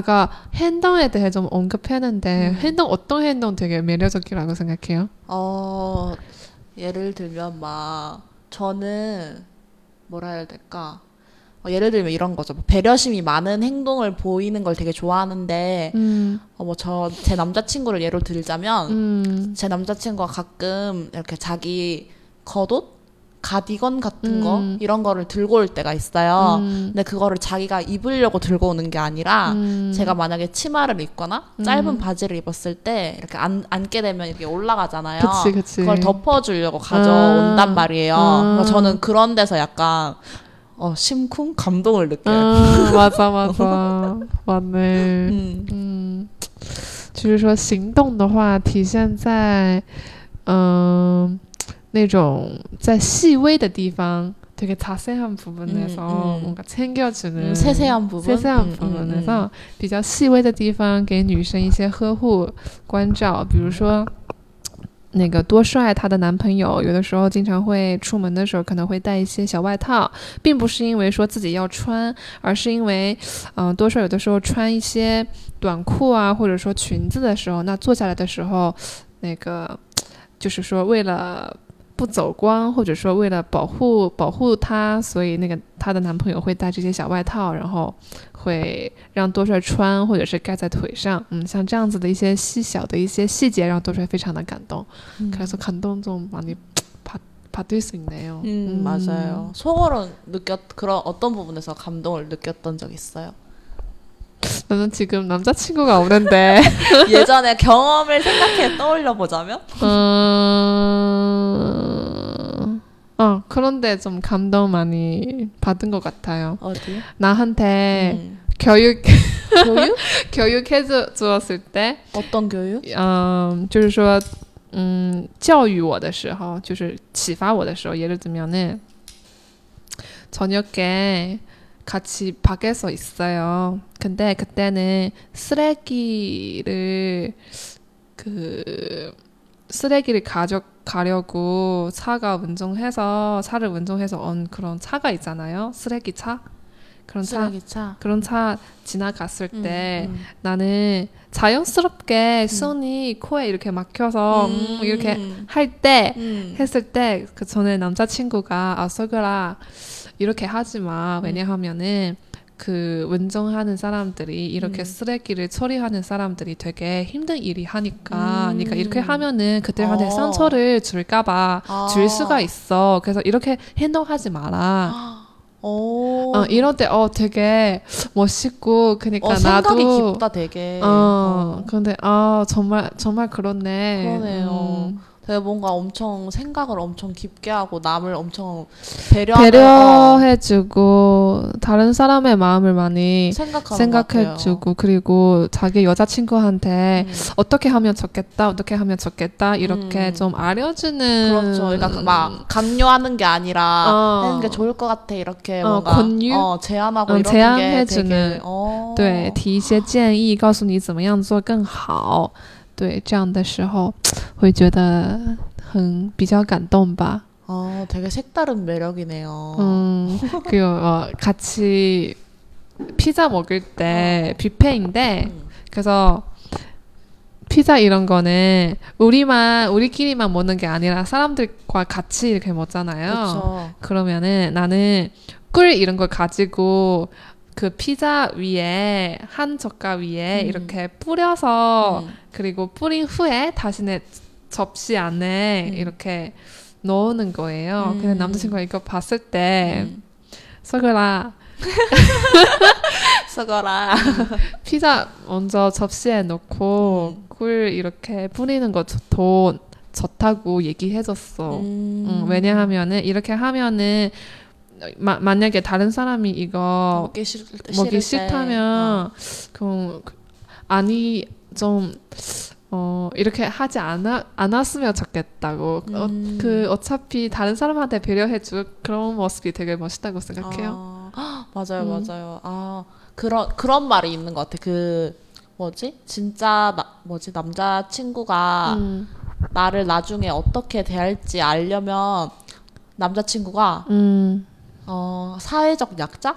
아까 행동에 대해 좀 언급했는데 음. 행동 어떤 행동 되게 매력적이라고 생각해요? 어, 예를 들면 막 저는 뭐라 해야 될까? 어, 예를 들면 이런 거죠. 뭐 배려심이 많은 행동을 보이는 걸 되게 좋아하는데 음, 어, 뭐 저 제 남자친구를 예로 들자면 음, 제 남자친구가 가끔 이렇게 자기 겉옷, 가디건 같은 거 음. 이런 거를 들고 올 때가 있어요. 음, 근데 그거를 자기가 입으려고 들고 오는 게 아니라 음. 제가 만약에 치마를 입거나 음. 짧은 바지를 입었을 때 이렇게 안, 앉게 되면 이렇게 올라가잖아요. 그치, 그치. 그걸 덮어주려고 가져온단 아. 말이에요. 아. 그래서 저는 그런 데서 약간 어, 심쿵 감동을 느껴요. 아, 맞아, 맞아. 맞네. 嗯嗯，就是说行动的话，体现在嗯、 那种在细微的地方，되게자세한 부분에서 음, 음. 뭔가 챙겨주는 음, 세세한 부분? 세세한 음, 음, 부분에서 比较细微的地方给女生一些呵护关照，比如说。那个多帅，她的男朋友有的时候经常会出门的时候可能会带一些小外套，并不是因为说自己要穿，而是因为，嗯、多帅有的时候穿一些短裤啊，或者说裙子的时候，那坐下来的时候，那个就是说为了 不走光，或者说为了保护保护她，所以那个她的男朋友会带这些小外套，然后会让多帅穿，或者是盖在腿上。嗯，像这样子的一些细小的一些细节，让多帅非常的感动。 음. 그래서 감동 좀 많이 받, 받을 수 있네요. 음, 맞아요. 속으로 느꼈 그런 어떤 부분에서 감동을 느꼈던 적 있어요? 나는 지금 남자친구가 없는데 예전에 경험을 생각해 떠올려 보자면? 음... 어, 그런데 좀 감동 많이 받은 것 같아요. 어디? 나한테 음. 교육 교육? 교육해 주, 주었을 때, 어떤 교육? 嗯，就是说，嗯，教育我的时候，就是启发我的时候，예를들면은 저녁에 같이 밖에서 있어요. 근데 그때는 쓰레기를 그 쓰레기를 가져 가려고 차가 운전해서 차를 운전해서 온 그런 차가 있잖아요. 쓰레기 차. 그런 차 쓰레기차. 그런 차 지나갔을 음, 때 음. 나는 자연스럽게 손이 코에 이렇게 막혀서 음, 이렇게 할때 음. 했을 때 그 전에 남자친구가 아 서글아 이렇게 하지 마 왜냐하면은 그 운전하는 사람들이 이렇게 음. 쓰레기를 처리하는 사람들이 되게 힘든 일이 하니까 음. 그러니까 이렇게 하면은 그들한테 어. 상처를 줄까봐 아. 줄 수가 있어 그래서 이렇게 행동하지 마라 오. 어, 이럴 때, 어, 되게 멋있고, 그니까 어, 생각이 나도. 깊다 되게. 어, 근데, 아, 정말, 정말 그렇네. 그러네요. 음. 되게 뭔가 엄청 생각을 엄청 깊게 하고 남을 엄청 배려하는 어, 배려해주고, 다른 사람의 마음을 많이 생각하는 것 같아요. 생각해주고, 그리고 자기 여자친구한테 음. 어떻게 하면 좋겠다, 어떻게 하면 좋겠다, 이렇게 음. 좀 알려주는. 그렇죠. 그러니까 막 강요하는 게 아니라 어. 하는 게 좋을 것 같아 이렇게 어, 뭔가 권유? 어, 제안하고 음, 이런 게 제안해주는. 되게 어. 对，提一些建议，告诉你怎么样做更好。对，这样的时候 会觉得很比较感动吧。 어, 되게 색다른 매력이네요. 음, 그리고 어, 같이 피자 먹을 때 뷔페인데 음. 그래서 피자 이런 거는 우리만 우리끼리만 먹는 게 아니라 사람들과 같이 이렇게 먹잖아요. 그렇죠. 그러면은 나는 꿀 이런 걸 가지고 그 피자 위에 한 젓갈 위에 음. 이렇게 뿌려서 음. 그리고 뿌린 후에 다시 내 접시 안에 음. 이렇게 넣는 거예요. 근데 음. 남자친구가 이거 봤을 때 음. 서글아 쓰거라. 피자 먼저 접시에 넣고 음. 꿀 이렇게 뿌리는 거더 좋다고 얘기해줬어. 음. 음, 왜냐하면은 이렇게 하면은 마, 만약에 다른 사람이 이거 먹기 때 먹기. 싫다면 그럼 그- 아니 좀 어, 이렇게 하지 않아, 않았으면 좋겠다고. 음. 어, 그 어차피 다른 사람한테 배려해줄 그런 모습이 되게 멋있다고 생각해요. 아, 맞아요, 음. 맞아요. 아, 그런, 그런 말이 있는 것 같아. 그, 뭐지? 진짜, 나, 뭐지? 남자친구가 음, 나를 나중에 어떻게 대할지 알려면 남자친구가, 음, 어, 사회적 약자?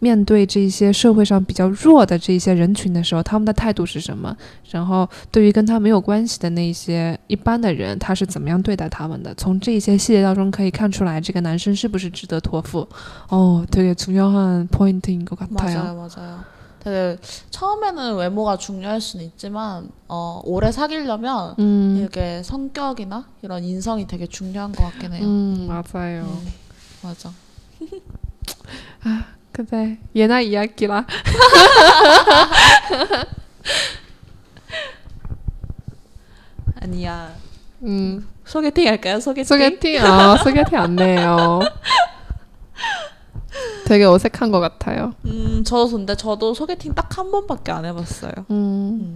面对这些社会上比较弱的这些人群的时候，他们的态度是什么？然后对于跟他没有关系的那些一般的人，他是怎么样对待他们的？从这些细节当中可以看出来，这个男生是不是值得托付？哦，되게중요한 포인트인 것 같아요. 맞아요, 맞아요. 되게 처음에는 외모가 중요할 수는 있지만 어, 오래 사귀려면 음, 이렇게 성격이나 이런 인성이 되게 중요한 것 같긴 해요. 음 맞아요. 음, 맞아. 그래 예나 이야기라. 아니야. 음. 소개팅 할까요? 소개팅? 소개팅? 아, 소개팅 안 돼요. 되게 어색한 것 같아요. 음, 저도 근데 저도 소개팅 딱 한 번밖에 안 해봤어요. 음.